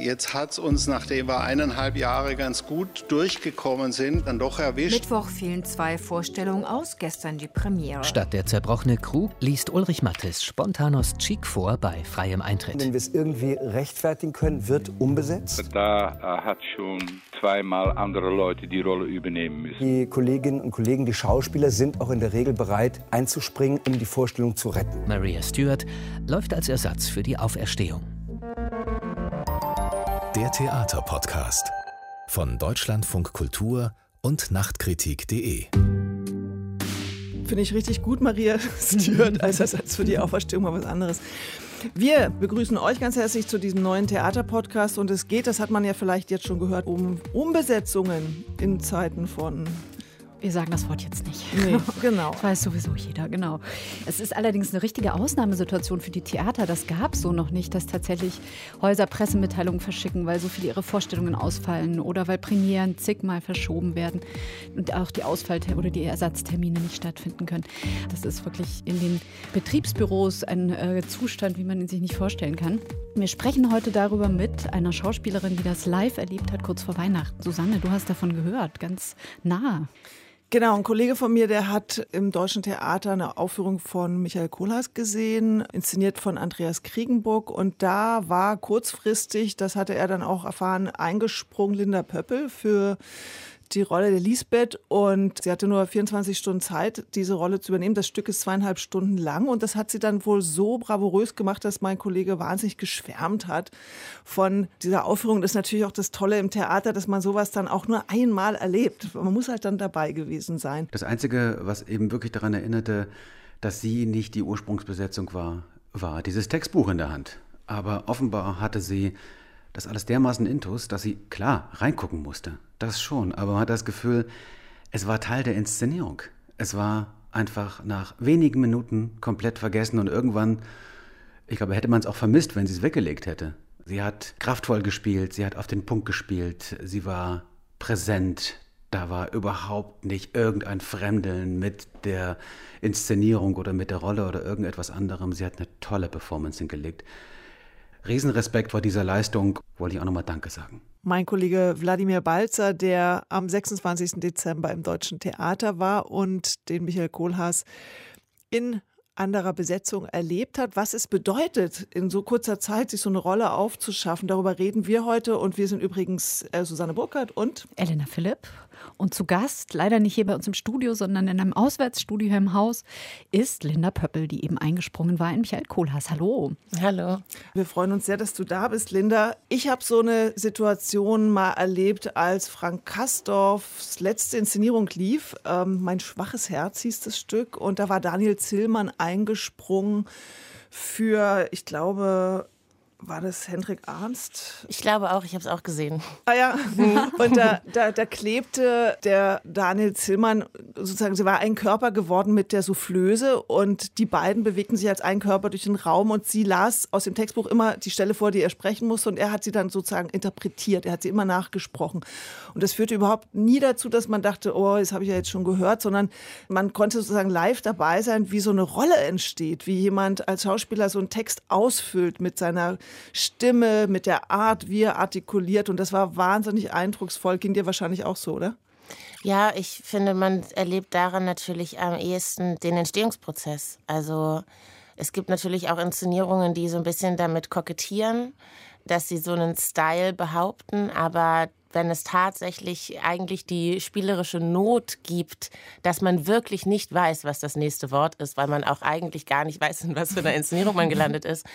Jetzt hat es uns, nachdem wir eineinhalb Jahre ganz gut durchgekommen sind, dann doch erwischt. Mittwoch fielen zwei Vorstellungen aus, gestern die Premiere. Statt der zerbrochene Crew liest Ulrich Mattes Spontanos Cheek vor bei freiem Eintritt. Wenn wir es irgendwie rechtfertigen können, wird umbesetzt. Da äh, hat schon zweimal andere Leute die Rolle übernehmen müssen. Die Kolleginnen und Kollegen, die Schauspieler sind auch in der Regel bereit einzuspringen, um die Vorstellung zu retten. Maria Stewart läuft als Ersatz für die Auferstehung. Der Theaterpodcast von Deutschlandfunk Kultur und Nachtkritik.de. Finde ich richtig gut, Maria Stewart, als Ersatz für die Auferstehung mal was anderes. Wir begrüßen euch ganz herzlich zu diesem neuen Theaterpodcast und es geht, das hat man ja vielleicht jetzt schon gehört, um Umbesetzungen in Zeiten von wir sagen das Wort jetzt nicht. Nee, genau. Das weiß sowieso jeder, genau. Es ist allerdings eine richtige Ausnahmesituation für die Theater. Das gab es so noch nicht, dass tatsächlich Häuser Pressemitteilungen verschicken, weil so viele ihre Vorstellungen ausfallen oder weil Premieren zigmal verschoben werden und auch die Ausfall- oder die Ersatztermine nicht stattfinden können. Das ist wirklich in den Betriebsbüros ein äh, Zustand, wie man ihn sich nicht vorstellen kann. Wir sprechen heute darüber mit einer Schauspielerin, die das live erlebt hat, kurz vor Weihnachten. Susanne, du hast davon gehört, ganz nah. Genau, ein Kollege von mir, der hat im Deutschen Theater eine Aufführung von Michael Kohlhaas gesehen, inszeniert von Andreas Kriegenburg. Und da war kurzfristig, das hatte er dann auch erfahren, eingesprungen Linda Pöppel für die Rolle der Lisbeth und sie hatte nur 24 Stunden Zeit, diese Rolle zu übernehmen. Das Stück ist zweieinhalb Stunden lang und das hat sie dann wohl so bravourös gemacht, dass mein Kollege wahnsinnig geschwärmt hat von dieser Aufführung. Das ist natürlich auch das Tolle im Theater, dass man sowas dann auch nur einmal erlebt. Man muss halt dann dabei gewesen sein. Das Einzige, was eben wirklich daran erinnerte, dass sie nicht die Ursprungsbesetzung war, war dieses Textbuch in der Hand. Aber offenbar hatte sie das alles dermaßen intus, dass sie klar reingucken musste. Das schon, aber man hat das Gefühl, es war Teil der Inszenierung. Es war einfach nach wenigen Minuten komplett vergessen und irgendwann, ich glaube, hätte man es auch vermisst, wenn sie es weggelegt hätte. Sie hat kraftvoll gespielt, sie hat auf den Punkt gespielt, sie war präsent. Da war überhaupt nicht irgendein Fremdeln mit der Inszenierung oder mit der Rolle oder irgendetwas anderem. Sie hat eine tolle Performance hingelegt. Riesenrespekt vor dieser Leistung, wollte ich auch nochmal Danke sagen. Mein Kollege Wladimir Balzer, der am 26. Dezember im Deutschen Theater war und den Michael Kohlhaas in anderer Besetzung erlebt hat, was es bedeutet, in so kurzer Zeit sich so eine Rolle aufzuschaffen. Darüber reden wir heute und wir sind übrigens äh, Susanne Burkhardt und Elena Philipp. Und zu Gast, leider nicht hier bei uns im Studio, sondern in einem Auswärtsstudio hier im Haus, ist Linda Pöppel, die eben eingesprungen war in Michael Kohlhaas. Hallo. Hallo. Wir freuen uns sehr, dass du da bist, Linda. Ich habe so eine Situation mal erlebt, als Frank Kastorfs letzte Inszenierung lief. Ähm, mein schwaches Herz hieß das Stück. Und da war Daniel Zillmann eingesprungen für, ich glaube, war das Hendrik Arnst? Ich glaube auch, ich habe es auch gesehen. Ah ja, und da, da, da, klebte der Daniel Zillmann, sozusagen, sie war ein Körper geworden mit der Soufflöse und die beiden bewegten sich als ein Körper durch den Raum und sie las aus dem Textbuch immer die Stelle vor, die er sprechen musste und er hat sie dann sozusagen interpretiert, er hat sie immer nachgesprochen. Und das führte überhaupt nie dazu, dass man dachte, oh, das habe ich ja jetzt schon gehört, sondern man konnte sozusagen live dabei sein, wie so eine Rolle entsteht, wie jemand als Schauspieler so einen Text ausfüllt mit seiner Stimme, mit der Art, wie er artikuliert. Und das war wahnsinnig eindrucksvoll. Ging dir wahrscheinlich auch so, oder? Ja, ich finde, man erlebt daran natürlich am ehesten den Entstehungsprozess. Also es gibt natürlich auch Inszenierungen, die so ein bisschen damit kokettieren, dass sie so einen Style behaupten, aber wenn es tatsächlich eigentlich die spielerische Not gibt, dass man wirklich nicht weiß, was das nächste Wort ist, weil man auch eigentlich gar nicht weiß, in was für einer Inszenierung man gelandet ist,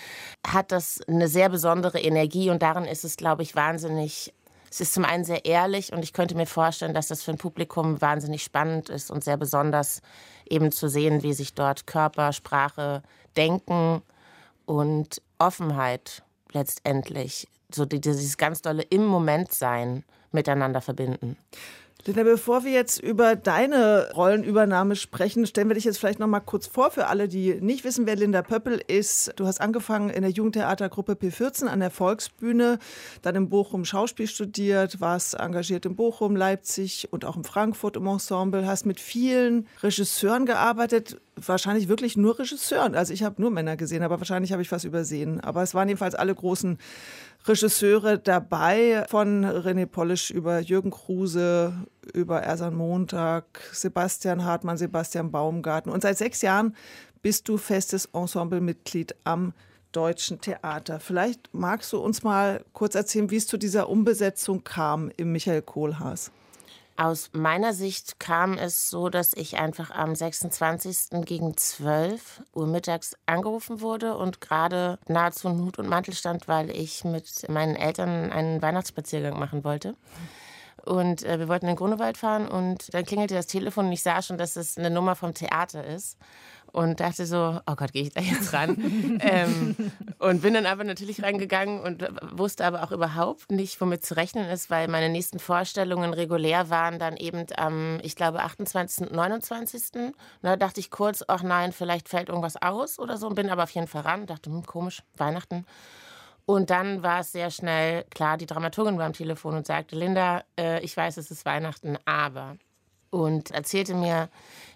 hat das eine sehr besondere Energie und darin ist es, glaube ich, wahnsinnig es ist zum einen sehr ehrlich und ich könnte mir vorstellen, dass das für ein Publikum wahnsinnig spannend ist und sehr besonders eben zu sehen, wie sich dort Körper, Sprache, Denken und Offenheit letztendlich so dieses ganz dolle im Moment sein miteinander verbinden. Linda, bevor wir jetzt über deine Rollenübernahme sprechen, stellen wir dich jetzt vielleicht noch mal kurz vor für alle, die nicht wissen, wer Linda Pöppel ist. Du hast angefangen in der Jugendtheatergruppe P14 an der Volksbühne, dann in Bochum Schauspiel studiert, warst engagiert in Bochum, Leipzig und auch in Frankfurt im Ensemble, hast mit vielen Regisseuren gearbeitet. wahrscheinlich wirklich nur Regisseuren. Also ich habe nur Männer gesehen, aber wahrscheinlich habe ich was übersehen. Aber es waren jedenfalls alle großen Regisseure dabei, von René Polisch über Jürgen Kruse, über Ersan Montag, Sebastian Hartmann, Sebastian Baumgarten. Und seit sechs Jahren bist du festes Ensemblemitglied am Deutschen Theater. Vielleicht magst du uns mal kurz erzählen, wie es zu dieser Umbesetzung kam im Michael Kohlhaas. Aus meiner Sicht kam es so, dass ich einfach am 26. gegen 12 Uhr mittags angerufen wurde und gerade nahezu in Hut und Mantel stand, weil ich mit meinen Eltern einen Weihnachtsspaziergang machen wollte. Und äh, wir wollten in den Grunewald fahren und dann klingelte das Telefon und ich sah schon, dass es eine Nummer vom Theater ist und dachte so, oh Gott, gehe ich da jetzt ran? ähm, und bin dann aber natürlich reingegangen und wusste aber auch überhaupt nicht, womit zu rechnen ist, weil meine nächsten Vorstellungen regulär waren dann eben am, ich glaube, 28. und 29. Da dachte ich kurz, ach nein, vielleicht fällt irgendwas aus oder so, bin aber auf jeden Fall ran, dachte, hm, komisch, Weihnachten. Und dann war es sehr schnell klar, die Dramaturgin war am Telefon und sagte, Linda, äh, ich weiß, es ist Weihnachten, aber und erzählte mir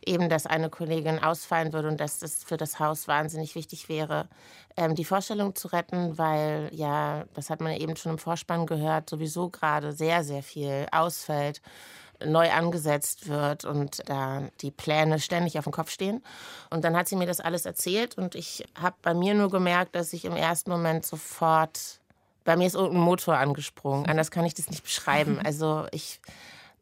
eben, dass eine Kollegin ausfallen würde und dass das für das Haus wahnsinnig wichtig wäre, ähm, die Vorstellung zu retten, weil ja, das hat man eben schon im Vorspann gehört, sowieso gerade sehr, sehr viel ausfällt neu angesetzt wird und da die Pläne ständig auf dem Kopf stehen. Und dann hat sie mir das alles erzählt und ich habe bei mir nur gemerkt, dass ich im ersten Moment sofort, bei mir ist irgendein Motor angesprungen. Anders kann ich das nicht beschreiben. Also ich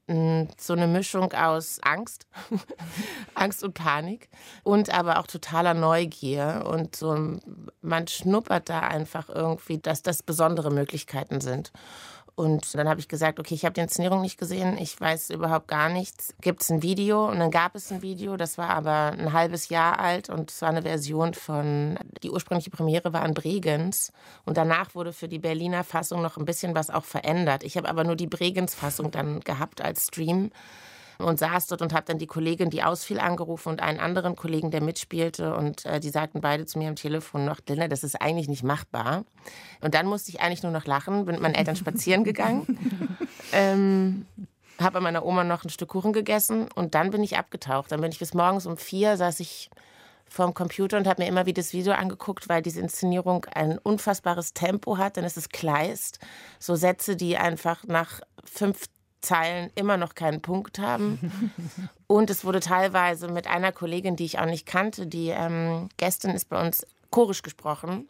so eine Mischung aus Angst, Angst und Panik und aber auch totaler Neugier und so man schnuppert da einfach irgendwie, dass das besondere Möglichkeiten sind. Und dann habe ich gesagt, okay, ich habe die Inszenierung nicht gesehen, ich weiß überhaupt gar nichts. Gibt es ein Video? Und dann gab es ein Video, das war aber ein halbes Jahr alt und es war eine Version von, die ursprüngliche Premiere war in Bregenz. Und danach wurde für die Berliner Fassung noch ein bisschen was auch verändert. Ich habe aber nur die Bregenz-Fassung dann gehabt als Stream und saß dort und habe dann die Kollegin, die ausfiel, angerufen und einen anderen Kollegen, der mitspielte. Und äh, die sagten beide zu mir am Telefon noch, Linda, das ist eigentlich nicht machbar. Und dann musste ich eigentlich nur noch lachen, bin mit meinen Eltern spazieren gegangen. ähm, habe bei meiner Oma noch ein Stück Kuchen gegessen und dann bin ich abgetaucht. Dann bin ich bis morgens um vier, saß ich vorm Computer und habe mir immer wieder das Video angeguckt, weil diese Inszenierung ein unfassbares Tempo hat. Dann ist es Kleist. So Sätze, die einfach nach fünf Zeilen immer noch keinen Punkt haben. Und es wurde teilweise mit einer Kollegin, die ich auch nicht kannte, die ähm, Gästin ist bei uns chorisch gesprochen.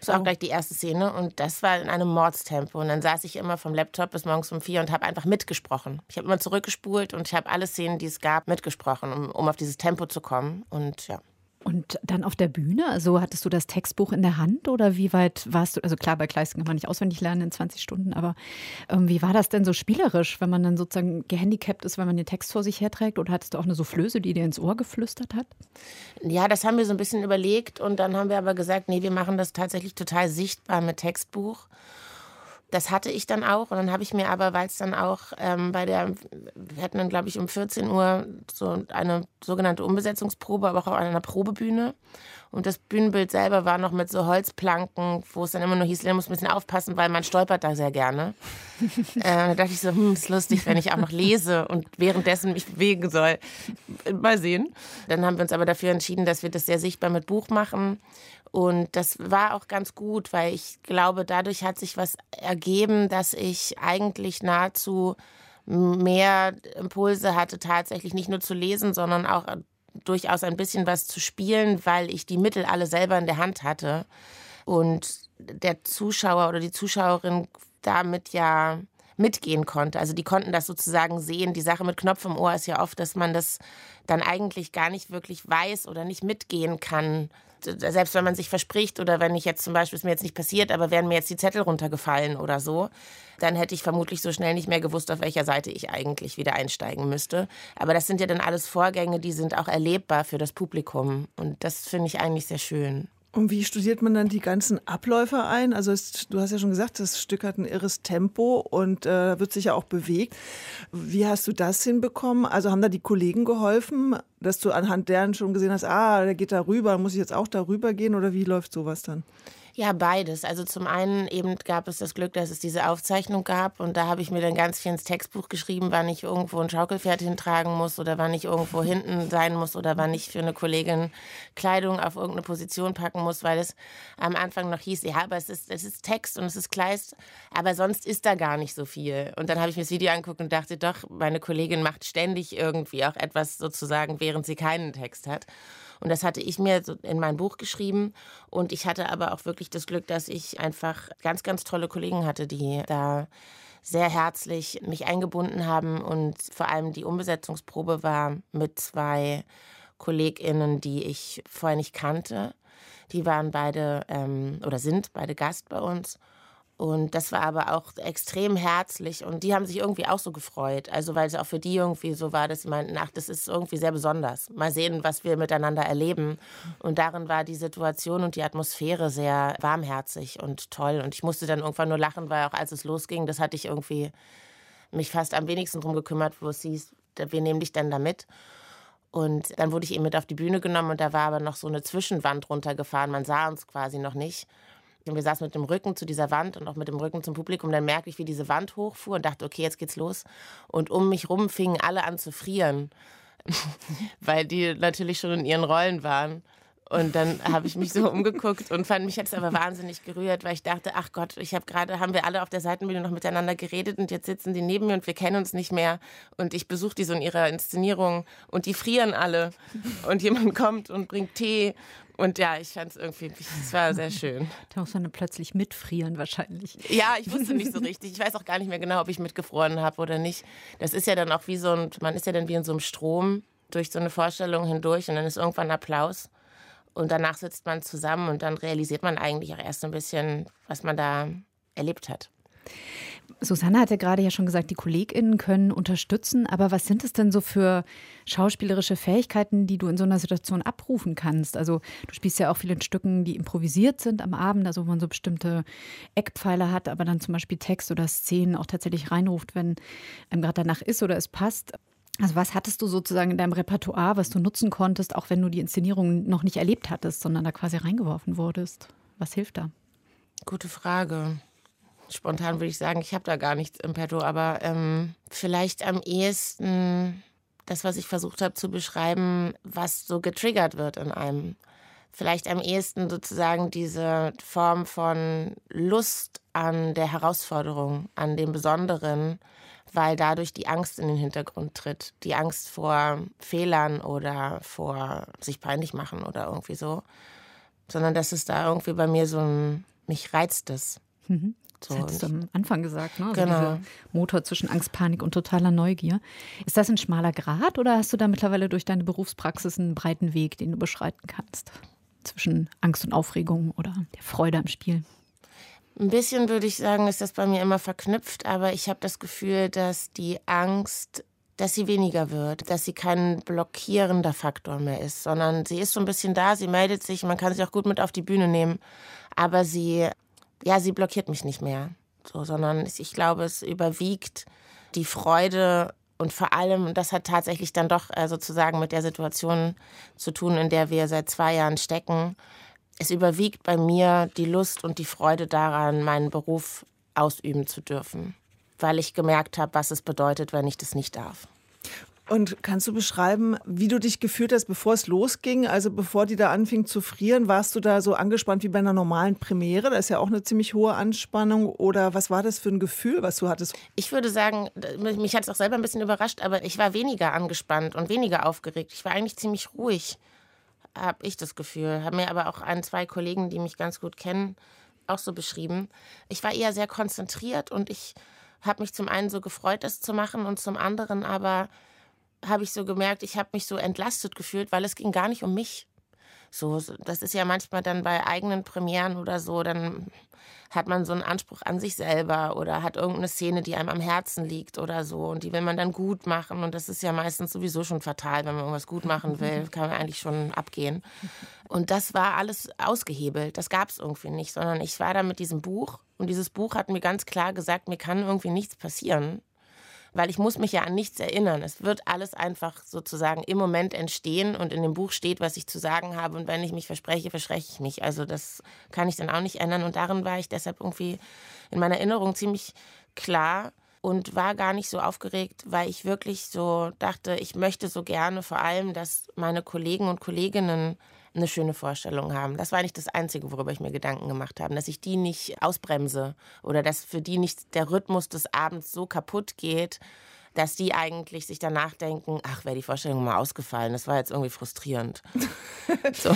Das war auch oh. gleich die erste Szene und das war in einem Mordstempo. Und dann saß ich immer vom Laptop bis morgens um vier und habe einfach mitgesprochen. Ich habe immer zurückgespult und ich habe alle Szenen, die es gab, mitgesprochen, um, um auf dieses Tempo zu kommen. Und ja. Und dann auf der Bühne, also hattest du das Textbuch in der Hand oder wie weit warst du? Also klar, bei Kleisten kann man nicht auswendig lernen in 20 Stunden, aber ähm, wie war das denn so spielerisch, wenn man dann sozusagen gehandicapt ist, wenn man den Text vor sich herträgt? Oder hattest du auch eine Soufflöse, die dir ins Ohr geflüstert hat? Ja, das haben wir so ein bisschen überlegt und dann haben wir aber gesagt, nee, wir machen das tatsächlich total sichtbar mit Textbuch. Das hatte ich dann auch. Und dann habe ich mir aber, weil es dann auch ähm, bei der, wir hatten dann, glaube ich, um 14 Uhr so eine sogenannte Umbesetzungsprobe, aber auch auf einer Probebühne. Und das Bühnenbild selber war noch mit so Holzplanken, wo es dann immer nur hieß, man muss ein bisschen aufpassen, weil man stolpert da sehr gerne. äh, da dachte ich so, hm, ist lustig, wenn ich auch noch lese und währenddessen mich bewegen soll. Mal sehen. Dann haben wir uns aber dafür entschieden, dass wir das sehr sichtbar mit Buch machen. Und das war auch ganz gut, weil ich glaube, dadurch hat sich was ergeben, dass ich eigentlich nahezu mehr Impulse hatte, tatsächlich nicht nur zu lesen, sondern auch durchaus ein bisschen was zu spielen, weil ich die Mittel alle selber in der Hand hatte. Und der Zuschauer oder die Zuschauerin damit ja mitgehen konnte. Also die konnten das sozusagen sehen. Die Sache mit Knopf im Ohr ist ja oft, dass man das dann eigentlich gar nicht wirklich weiß oder nicht mitgehen kann. Selbst wenn man sich verspricht oder wenn ich jetzt zum Beispiel, ist mir jetzt nicht passiert, aber wären mir jetzt die Zettel runtergefallen oder so, dann hätte ich vermutlich so schnell nicht mehr gewusst, auf welcher Seite ich eigentlich wieder einsteigen müsste. Aber das sind ja dann alles Vorgänge, die sind auch erlebbar für das Publikum. Und das finde ich eigentlich sehr schön. Und wie studiert man dann die ganzen Abläufe ein? Also es, du hast ja schon gesagt, das Stück hat ein irres Tempo und äh, wird sich ja auch bewegt. Wie hast du das hinbekommen? Also haben da die Kollegen geholfen, dass du anhand deren schon gesehen hast, ah, der geht da rüber, muss ich jetzt auch da rüber gehen oder wie läuft sowas dann? Ja, beides. Also zum einen eben gab es das Glück, dass es diese Aufzeichnung gab und da habe ich mir dann ganz viel ins Textbuch geschrieben, wann ich irgendwo ein Schaukelpferd hintragen muss oder wann ich irgendwo hinten sein muss oder wann ich für eine Kollegin Kleidung auf irgendeine Position packen muss, weil es am Anfang noch hieß, ja, aber es ist, es ist Text und es ist Kleist, aber sonst ist da gar nicht so viel. Und dann habe ich mir das Video angeguckt und dachte, doch, meine Kollegin macht ständig irgendwie auch etwas sozusagen, während sie keinen Text hat. Und das hatte ich mir in mein Buch geschrieben. Und ich hatte aber auch wirklich das Glück, dass ich einfach ganz, ganz tolle Kollegen hatte, die da sehr herzlich mich eingebunden haben. Und vor allem die Umbesetzungsprobe war mit zwei KollegInnen, die ich vorher nicht kannte. Die waren beide ähm, oder sind beide Gast bei uns. Und das war aber auch extrem herzlich und die haben sich irgendwie auch so gefreut. Also weil es auch für die irgendwie so war, dass sie meinten, ach, das ist irgendwie sehr besonders. Mal sehen, was wir miteinander erleben. Und darin war die Situation und die Atmosphäre sehr warmherzig und toll. Und ich musste dann irgendwann nur lachen, weil auch als es losging, das hatte ich irgendwie mich fast am wenigsten drum gekümmert, wo es hieß, wir nehmen dich dann da mit. Und dann wurde ich eben mit auf die Bühne genommen und da war aber noch so eine Zwischenwand runtergefahren. Man sah uns quasi noch nicht. Und wir saßen mit dem Rücken zu dieser Wand und auch mit dem Rücken zum Publikum. Dann merkte ich, wie diese Wand hochfuhr und dachte, okay, jetzt geht's los. Und um mich rum fingen alle an zu frieren, weil die natürlich schon in ihren Rollen waren. Und dann habe ich mich so umgeguckt und fand mich jetzt aber wahnsinnig gerührt, weil ich dachte, ach Gott, ich habe gerade, haben wir alle auf der Seitenbühne noch miteinander geredet und jetzt sitzen die neben mir und wir kennen uns nicht mehr. Und ich besuche die so in ihrer Inszenierung und die frieren alle. Und jemand kommt und bringt Tee und ja, ich fand es irgendwie, es war sehr schön. Da muss man plötzlich mitfrieren wahrscheinlich. Ja, ich wusste nicht so richtig. Ich weiß auch gar nicht mehr genau, ob ich mitgefroren habe oder nicht. Das ist ja dann auch wie so ein, man ist ja dann wie in so einem Strom durch so eine Vorstellung hindurch und dann ist irgendwann Applaus. Und danach sitzt man zusammen und dann realisiert man eigentlich auch erst ein bisschen, was man da erlebt hat. Susanne hatte gerade ja schon gesagt, die KollegInnen können unterstützen, aber was sind es denn so für schauspielerische Fähigkeiten, die du in so einer Situation abrufen kannst? Also du spielst ja auch viele Stücken, die improvisiert sind am Abend, also wo man so bestimmte Eckpfeiler hat, aber dann zum Beispiel Text oder Szenen auch tatsächlich reinruft, wenn einem gerade danach ist oder es passt. Also was hattest du sozusagen in deinem Repertoire, was du nutzen konntest, auch wenn du die Inszenierung noch nicht erlebt hattest, sondern da quasi reingeworfen wurdest? Was hilft da? Gute Frage spontan würde ich sagen, ich habe da gar nichts im Petto, aber ähm, vielleicht am ehesten das, was ich versucht habe zu beschreiben, was so getriggert wird in einem. Vielleicht am ehesten sozusagen diese Form von Lust an der Herausforderung, an dem Besonderen, weil dadurch die Angst in den Hintergrund tritt. Die Angst vor Fehlern oder vor sich peinlich machen oder irgendwie so. Sondern dass es da irgendwie bei mir so ein, mich reizt es. Mhm. So, das hattest du am Anfang gesagt, ne? Also genau. Dieser Motor zwischen Angst, Panik und totaler Neugier. Ist das ein schmaler Grat oder hast du da mittlerweile durch deine Berufspraxis einen breiten Weg, den du beschreiten kannst? Zwischen Angst und Aufregung oder der Freude am Spiel? Ein bisschen würde ich sagen, ist das bei mir immer verknüpft, aber ich habe das Gefühl, dass die Angst, dass sie weniger wird, dass sie kein blockierender Faktor mehr ist, sondern sie ist so ein bisschen da, sie meldet sich, man kann sie auch gut mit auf die Bühne nehmen, aber sie ja, sie blockiert mich nicht mehr. So, sondern ich glaube, es überwiegt die Freude und vor allem, das hat tatsächlich dann doch äh, sozusagen mit der Situation zu tun, in der wir seit zwei Jahren stecken. Es überwiegt bei mir die Lust und die Freude daran, meinen Beruf ausüben zu dürfen, weil ich gemerkt habe, was es bedeutet, wenn ich das nicht darf. Und kannst du beschreiben, wie du dich gefühlt hast, bevor es losging? Also bevor die da anfing zu frieren, warst du da so angespannt wie bei einer normalen Premiere? Da ist ja auch eine ziemlich hohe Anspannung. Oder was war das für ein Gefühl, was du hattest? Ich würde sagen, mich hat es auch selber ein bisschen überrascht, aber ich war weniger angespannt und weniger aufgeregt. Ich war eigentlich ziemlich ruhig, habe ich das Gefühl. Haben mir aber auch ein, zwei Kollegen, die mich ganz gut kennen, auch so beschrieben. Ich war eher sehr konzentriert und ich habe mich zum einen so gefreut, das zu machen und zum anderen aber habe ich so gemerkt, ich habe mich so entlastet gefühlt, weil es ging gar nicht um mich. So, das ist ja manchmal dann bei eigenen Premieren oder so, dann hat man so einen Anspruch an sich selber oder hat irgendeine Szene, die einem am Herzen liegt oder so und die will man dann gut machen und das ist ja meistens sowieso schon fatal, wenn man irgendwas gut machen will, kann man eigentlich schon abgehen. Und das war alles ausgehebelt, das gab es irgendwie nicht, sondern ich war da mit diesem Buch und dieses Buch hat mir ganz klar gesagt, mir kann irgendwie nichts passieren weil ich muss mich ja an nichts erinnern. Es wird alles einfach sozusagen im Moment entstehen und in dem Buch steht, was ich zu sagen habe. Und wenn ich mich verspreche, verspreche ich mich. Also das kann ich dann auch nicht ändern. Und darin war ich deshalb irgendwie in meiner Erinnerung ziemlich klar und war gar nicht so aufgeregt, weil ich wirklich so dachte, ich möchte so gerne vor allem, dass meine Kollegen und Kolleginnen eine schöne Vorstellung haben. Das war nicht das Einzige, worüber ich mir Gedanken gemacht habe, dass ich die nicht ausbremse oder dass für die nicht der Rhythmus des Abends so kaputt geht, dass die eigentlich sich danach denken, ach, wäre die Vorstellung mal ausgefallen. Das war jetzt irgendwie frustrierend. so.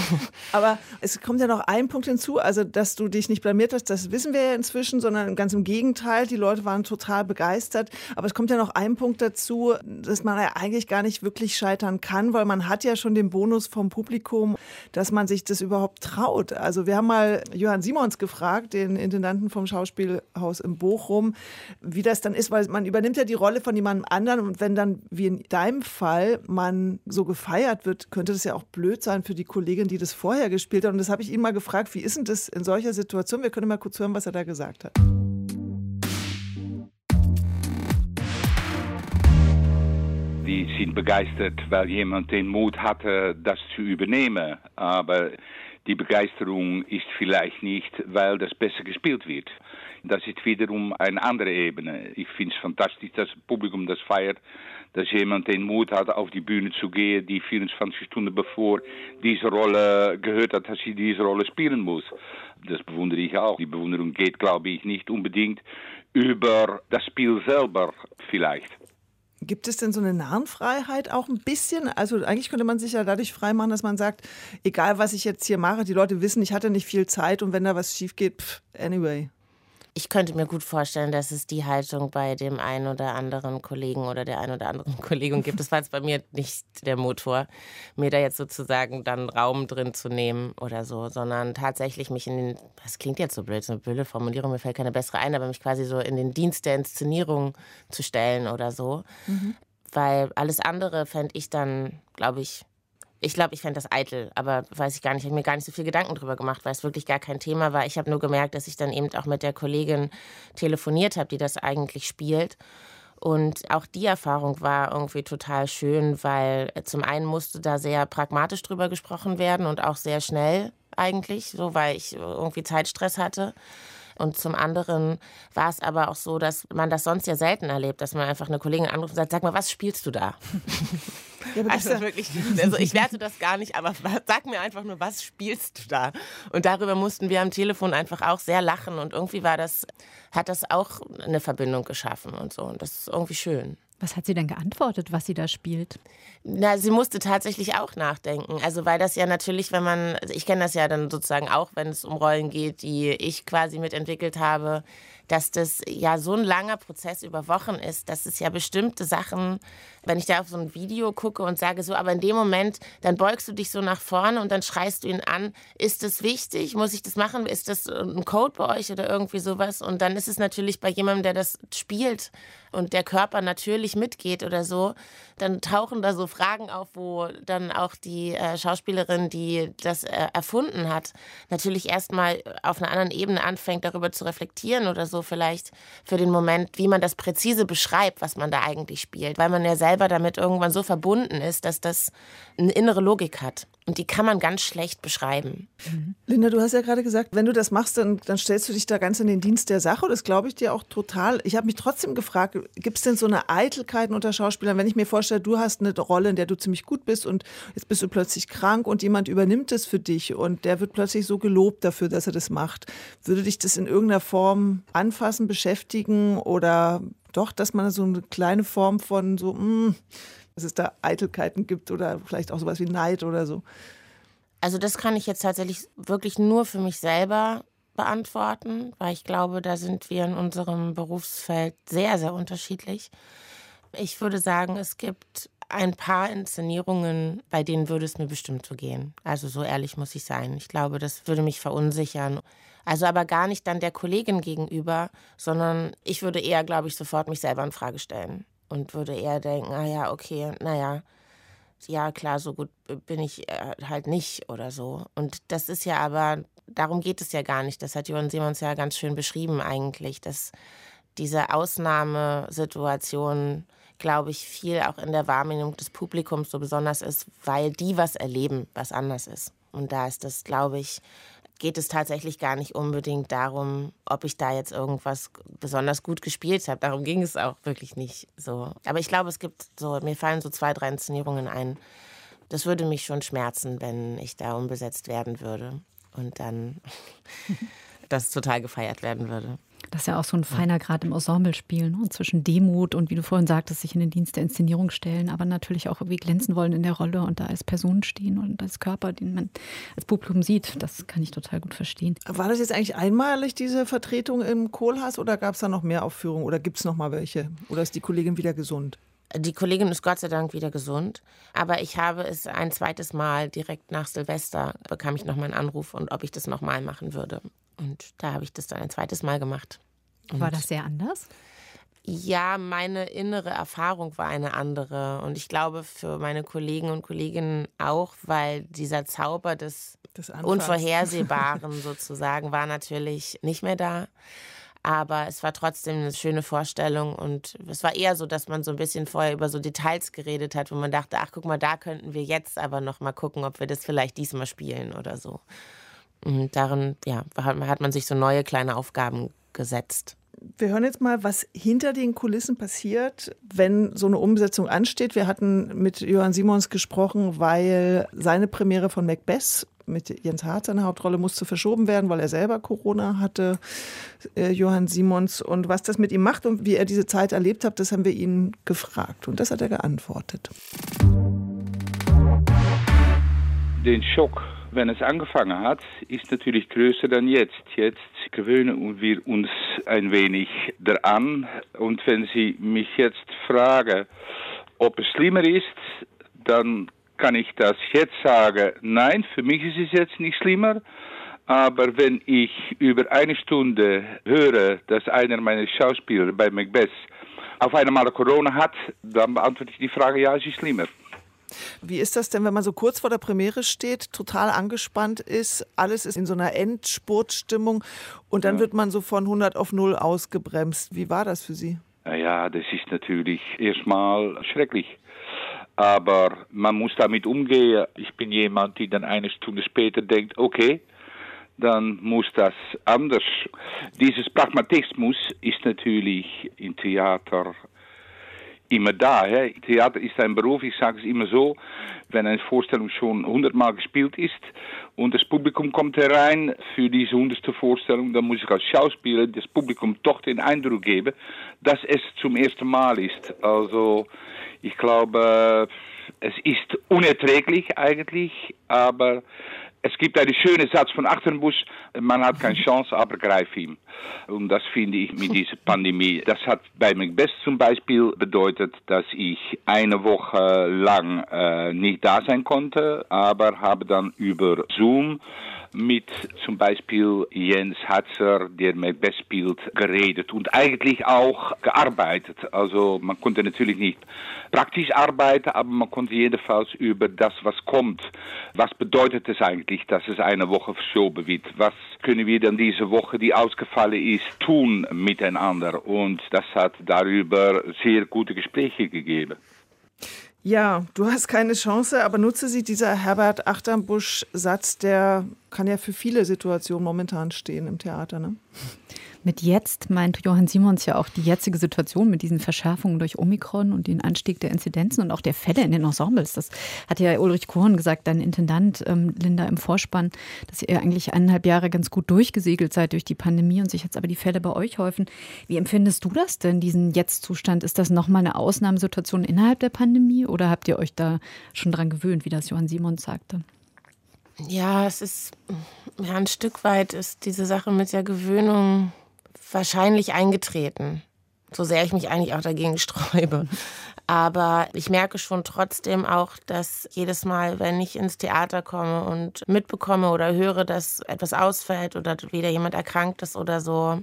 Aber es kommt ja noch ein Punkt hinzu, also dass du dich nicht blamiert hast, das wissen wir ja inzwischen, sondern ganz im Gegenteil, die Leute waren total begeistert. Aber es kommt ja noch ein Punkt dazu, dass man ja eigentlich gar nicht wirklich scheitern kann, weil man hat ja schon den Bonus vom Publikum, dass man sich das überhaupt traut. Also wir haben mal Johann Simons gefragt, den Intendanten vom Schauspielhaus in Bochum, wie das dann ist, weil man übernimmt ja die Rolle von jemandem anderen. Und wenn dann, wie in deinem Fall, man so gefeiert wird, könnte das ja auch blöd sein für die Kollegin, die das vorher gespielt hat. Und das habe ich ihn mal gefragt, wie ist denn das in solcher Situation? Wir können mal kurz hören, was er da gesagt hat. Die sind begeistert, weil jemand den Mut hatte, das zu übernehmen. Aber die Begeisterung ist vielleicht nicht, weil das besser gespielt wird. Das ist wiederum eine andere Ebene. Ich finde es fantastisch, dass das Publikum das feiert, dass jemand den Mut hat, auf die Bühne zu gehen, die 24 Stunden bevor diese Rolle gehört hat, dass sie diese Rolle spielen muss. Das bewundere ich auch. Die Bewunderung geht, glaube ich, nicht unbedingt über das Spiel selber vielleicht. Gibt es denn so eine Narrenfreiheit auch ein bisschen? Also eigentlich könnte man sich ja dadurch freimachen, dass man sagt, egal was ich jetzt hier mache, die Leute wissen, ich hatte nicht viel Zeit und wenn da was schief geht, pff, anyway. Ich könnte mir gut vorstellen, dass es die Haltung bei dem einen oder anderen Kollegen oder der einen oder anderen Kollegin gibt. Das war jetzt bei mir nicht der Motor, mir da jetzt sozusagen dann Raum drin zu nehmen oder so, sondern tatsächlich mich in den, das klingt jetzt so blöd, so eine blöde Formulierung, mir fällt keine bessere ein, aber mich quasi so in den Dienst der Inszenierung zu stellen oder so. Mhm. Weil alles andere fände ich dann, glaube ich, ich glaube, ich fände das eitel, aber weiß ich gar nicht. Ich habe mir gar nicht so viel Gedanken drüber gemacht, weil es wirklich gar kein Thema war. Ich habe nur gemerkt, dass ich dann eben auch mit der Kollegin telefoniert habe, die das eigentlich spielt. Und auch die Erfahrung war irgendwie total schön, weil zum einen musste da sehr pragmatisch drüber gesprochen werden und auch sehr schnell eigentlich, so weil ich irgendwie Zeitstress hatte. Und zum anderen war es aber auch so, dass man das sonst ja selten erlebt, dass man einfach eine Kollegin anruft und sagt, sag mal, was spielst du da? Ja, also wirklich, also ich werte das gar nicht, aber sag mir einfach nur, was spielst du da? Und darüber mussten wir am Telefon einfach auch sehr lachen und irgendwie war das, hat das auch eine Verbindung geschaffen und so. Und das ist irgendwie schön. Was hat sie denn geantwortet, was sie da spielt? Na, sie musste tatsächlich auch nachdenken. Also, weil das ja natürlich, wenn man, also ich kenne das ja dann sozusagen auch, wenn es um Rollen geht, die ich quasi mitentwickelt habe, dass das ja so ein langer Prozess über Wochen ist, dass es ja bestimmte Sachen, wenn ich da auf so ein Video gucke und sage so, aber in dem Moment, dann beugst du dich so nach vorne und dann schreist du ihn an, ist das wichtig? Muss ich das machen? Ist das ein Code bei euch oder irgendwie sowas? Und dann ist es natürlich bei jemandem, der das spielt und der Körper natürlich mitgeht oder so, dann tauchen da so Fragen auf, wo dann auch die äh, Schauspielerin, die das äh, erfunden hat, natürlich erstmal auf einer anderen Ebene anfängt, darüber zu reflektieren oder so vielleicht für den Moment, wie man das präzise beschreibt, was man da eigentlich spielt, weil man ja selber damit irgendwann so verbunden ist, dass das eine innere Logik hat. Und die kann man ganz schlecht beschreiben. Mhm. Linda, du hast ja gerade gesagt, wenn du das machst, dann, dann stellst du dich da ganz in den Dienst der Sache. Das glaube ich dir auch total. Ich habe mich trotzdem gefragt, gibt es denn so eine Eitelkeit unter Schauspielern, wenn ich mir vorstelle, du hast eine Rolle, in der du ziemlich gut bist und jetzt bist du plötzlich krank und jemand übernimmt es für dich und der wird plötzlich so gelobt dafür, dass er das macht. Würde dich das in irgendeiner Form anfassen, beschäftigen oder doch, dass man so eine kleine Form von so, mh, hm, dass es da Eitelkeiten gibt oder vielleicht auch sowas wie Neid oder so? Also das kann ich jetzt tatsächlich wirklich nur für mich selber beantworten, weil ich glaube, da sind wir in unserem Berufsfeld sehr, sehr unterschiedlich. Ich würde sagen, es gibt ein paar Inszenierungen, bei denen würde es mir bestimmt so gehen. Also so ehrlich muss ich sein. Ich glaube, das würde mich verunsichern. Also aber gar nicht dann der Kollegin gegenüber, sondern ich würde eher, glaube ich, sofort mich selber in Frage stellen und würde eher denken, ah ja, okay, naja, ja klar, so gut bin ich äh, halt nicht oder so. Und das ist ja aber, darum geht es ja gar nicht. Das hat Johann Simons ja ganz schön beschrieben eigentlich, dass diese Ausnahmesituation, glaube ich, viel auch in der Wahrnehmung des Publikums so besonders ist, weil die was erleben, was anders ist. Und da ist das, glaube ich, geht es tatsächlich gar nicht unbedingt darum, ob ich da jetzt irgendwas besonders gut gespielt habe. Darum ging es auch wirklich nicht so. Aber ich glaube, es gibt so, mir fallen so zwei, drei Inszenierungen ein. Das würde mich schon schmerzen, wenn ich da unbesetzt werden würde und dann das total gefeiert werden würde. Das ist ja auch so ein feiner Grad im Ensemblespiel, ne? zwischen Demut und wie du vorhin sagtest, sich in den Dienst der Inszenierung stellen, aber natürlich auch irgendwie glänzen wollen in der Rolle und da als Person stehen und als Körper, den man als Publikum sieht. Das kann ich total gut verstehen. War das jetzt eigentlich einmalig, diese Vertretung im Kohlhaas oder gab es da noch mehr Aufführungen oder gibt es noch mal welche? Oder ist die Kollegin wieder gesund? Die Kollegin ist Gott sei Dank wieder gesund. Aber ich habe es ein zweites Mal direkt nach Silvester bekam ich nochmal einen Anruf und ob ich das nochmal machen würde. Und da habe ich das dann ein zweites Mal gemacht. Und War das sehr anders? Ja, meine innere Erfahrung war eine andere. Und ich glaube für meine Kollegen und Kolleginnen auch, weil dieser Zauber des, des Unvorhersehbaren sozusagen war natürlich nicht mehr da. Aber es war trotzdem eine schöne Vorstellung und es war eher so, dass man so ein bisschen vorher über so Details geredet hat, wo man dachte, ach guck mal, da könnten wir jetzt aber noch mal gucken, ob wir das vielleicht diesmal spielen oder so. Und darin, ja, hat man sich so neue kleine Aufgaben gesetzt. Wir hören jetzt mal, was hinter den Kulissen passiert, wenn so eine Umsetzung ansteht. Wir hatten mit Johann Simons gesprochen, weil seine Premiere von Macbeth mit Jens Hart seine Hauptrolle musste verschoben werden, weil er selber Corona hatte, äh, Johann Simons. Und was das mit ihm macht und wie er diese Zeit erlebt hat, das haben wir ihn gefragt. Und das hat er geantwortet. Den Schock, wenn es angefangen hat, ist natürlich größer dann jetzt. Jetzt gewöhnen wir uns ein wenig daran. Und wenn Sie mich jetzt fragen, ob es schlimmer ist, dann kann ich das jetzt sagen, nein, für mich ist es jetzt nicht schlimmer. Aber wenn ich über eine Stunde höre, dass einer meiner Schauspieler bei Macbeth auf einmal Corona hat, dann beantworte ich die Frage, ja, es ist schlimmer. Wie ist das denn, wenn man so kurz vor der Premiere steht, total angespannt ist, alles ist in so einer Endspurtstimmung und dann ja. wird man so von 100 auf 0 ausgebremst. Wie war das für Sie? Ja, das ist natürlich erstmal schrecklich aber man muss damit umgehen. Ich bin jemand, die dann eine Stunde später denkt, okay, dann muss das anders. Dieses Pragmatismus ist natürlich im Theater immer da. Hè? Theater ist ein Beruf, ich sage es immer so, wenn eine Vorstellung schon hundertmal gespielt ist und das Publikum kommt herein für diese hundertste Vorstellung, dann muss ich als Schauspieler das Publikum doch den Eindruck geben, dass es zum ersten Mal ist. Also ich glaube, es ist unerträglich eigentlich, aber es gibt einen schönen Satz von Achterbusch, man hat keine Chance, aber greif ihm. Und das finde ich mit dieser Pandemie. Das hat bei Macbeth zum Beispiel bedeutet, dass ich eine Woche lang äh, nicht da sein konnte, aber habe dann über Zoom mit zum Beispiel Jens Hatzer, der Macbeth spielt, geredet und eigentlich auch gearbeitet. Also man konnte natürlich nicht praktisch arbeiten, aber man konnte jedenfalls über das, was kommt, was bedeutet es eigentlich, dass es eine Woche verschoben wird, was können wir dann diese Woche, die ausgefallen ist, tun miteinander und das hat darüber sehr gute Gespräche gegeben. Ja, du hast keine Chance, aber nutze sie dieser Herbert Achternbusch-Satz, der kann ja für viele Situationen momentan stehen im Theater. Ne? Mit jetzt meint Johann Simons ja auch die jetzige Situation mit diesen Verschärfungen durch Omikron und den Anstieg der Inzidenzen und auch der Fälle in den Ensembles. Das hat ja Ulrich Kohn gesagt, dein Intendant ähm, Linda im Vorspann, dass ihr eigentlich eineinhalb Jahre ganz gut durchgesegelt seid durch die Pandemie und sich jetzt aber die Fälle bei euch häufen. Wie empfindest du das denn, diesen Jetzt-Zustand? Ist das nochmal eine Ausnahmesituation innerhalb der Pandemie oder habt ihr euch da schon dran gewöhnt, wie das Johann Simons sagte? Ja, es ist ja ein Stück weit ist diese Sache mit der Gewöhnung wahrscheinlich eingetreten. So sehr ich mich eigentlich auch dagegen sträube. Aber ich merke schon trotzdem auch, dass jedes Mal, wenn ich ins Theater komme und mitbekomme oder höre, dass etwas ausfällt oder wieder jemand erkrankt ist oder so,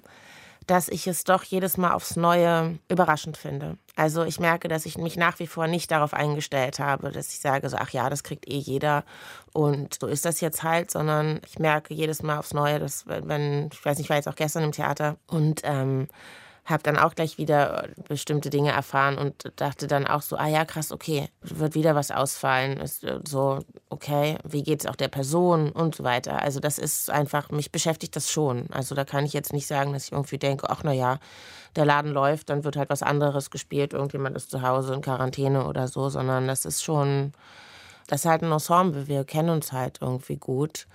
dass ich es doch jedes Mal aufs Neue überraschend finde. Also ich merke, dass ich mich nach wie vor nicht darauf eingestellt habe, dass ich sage, so, ach ja, das kriegt eh jeder und so ist das jetzt halt, sondern ich merke jedes Mal aufs Neue, dass wenn, ich weiß nicht, ich war jetzt auch gestern im Theater und ähm, habe dann auch gleich wieder äh, bestimmte Dinge erfahren und dachte dann auch so, ah ja, krass, okay, wird wieder was ausfallen. Ist äh, so, okay, wie geht es auch der Person und so weiter. Also das ist einfach, mich beschäftigt das schon. Also da kann ich jetzt nicht sagen, dass ich irgendwie denke, ach na ja, der Laden läuft, dann wird halt was anderes gespielt, irgendjemand ist zu Hause in Quarantäne oder so, sondern das ist schon, das ist halt ein Ensemble, wir kennen uns halt irgendwie gut.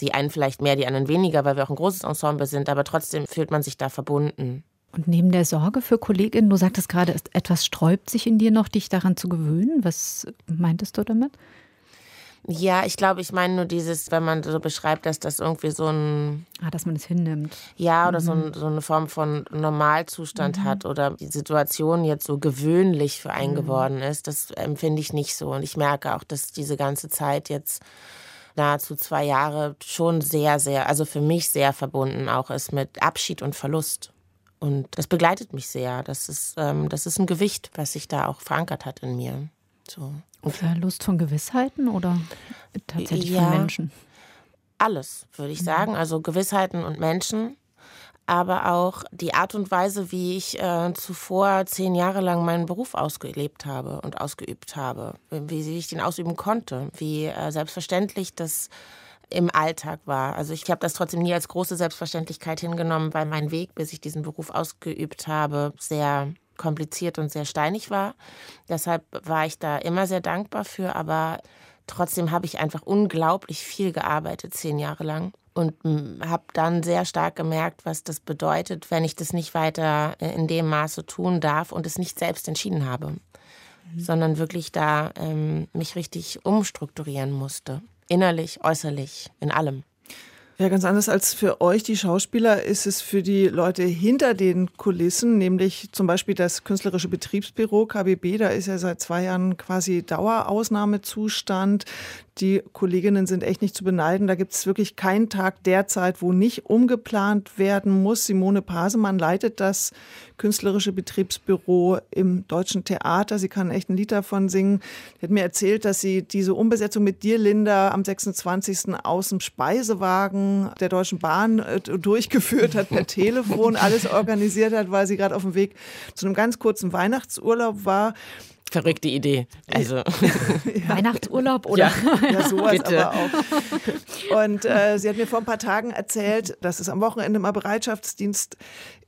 Die einen vielleicht mehr, die anderen weniger, weil wir auch ein großes Ensemble sind, aber trotzdem fühlt man sich da verbunden. Und neben der Sorge für Kolleginnen, du sagtest gerade, etwas sträubt sich in dir noch, dich daran zu gewöhnen. Was meintest du damit? Ja, ich glaube, ich meine nur dieses, wenn man so beschreibt, dass das irgendwie so ein. Ah, dass man es hinnimmt. Ja, oder mhm. so, ein, so, eine Form von Normalzustand mhm. hat oder die Situation jetzt so gewöhnlich für einen mhm. geworden ist, das empfinde ich nicht so. Und ich merke auch, dass diese ganze Zeit jetzt nahezu zwei Jahre schon sehr, sehr, also für mich sehr verbunden auch ist mit Abschied und Verlust. Und das begleitet mich sehr. Das ist, ähm, das ist ein Gewicht, was sich da auch verankert hat in mir. So. Verlust von Gewissheiten oder tatsächlich ja, von Menschen? Alles, würde ich sagen. Also Gewissheiten und Menschen, aber auch die Art und Weise, wie ich äh, zuvor zehn Jahre lang meinen Beruf ausgelebt habe und ausgeübt habe, wie ich den ausüben konnte, wie äh, selbstverständlich das im Alltag war. Also ich habe das trotzdem nie als große Selbstverständlichkeit hingenommen, weil mein Weg, bis ich diesen Beruf ausgeübt habe, sehr kompliziert und sehr steinig war. Deshalb war ich da immer sehr dankbar für, aber trotzdem habe ich einfach unglaublich viel gearbeitet, zehn Jahre lang. Und habe dann sehr stark gemerkt, was das bedeutet, wenn ich das nicht weiter in dem Maße tun darf und es nicht selbst entschieden habe, mhm. sondern wirklich da ähm, mich richtig umstrukturieren musste innerlich, äußerlich, in allem. Ja, ganz anders als für euch, die Schauspieler, ist es für die Leute hinter den Kulissen, nämlich zum Beispiel das Künstlerische Betriebsbüro KBB, da ist ja seit zwei Jahren quasi Dauerausnahmezustand. Die Kolleginnen sind echt nicht zu beneiden. Da gibt es wirklich keinen Tag derzeit, wo nicht umgeplant werden muss. Simone Pasemann leitet das künstlerische Betriebsbüro im Deutschen Theater. Sie kann echt ein Lied davon singen. Sie hat mir erzählt, dass sie diese Umbesetzung mit dir, Linda, am 26. aus dem Speisewagen der Deutschen Bahn äh, durchgeführt hat, per Telefon alles organisiert hat, weil sie gerade auf dem Weg zu einem ganz kurzen Weihnachtsurlaub war verrückte Idee. Also ja. Weihnachtsurlaub oder? Ja, ja sowas Bitte. aber auch. Und äh, sie hat mir vor ein paar Tagen erzählt, dass es am Wochenende mal Bereitschaftsdienst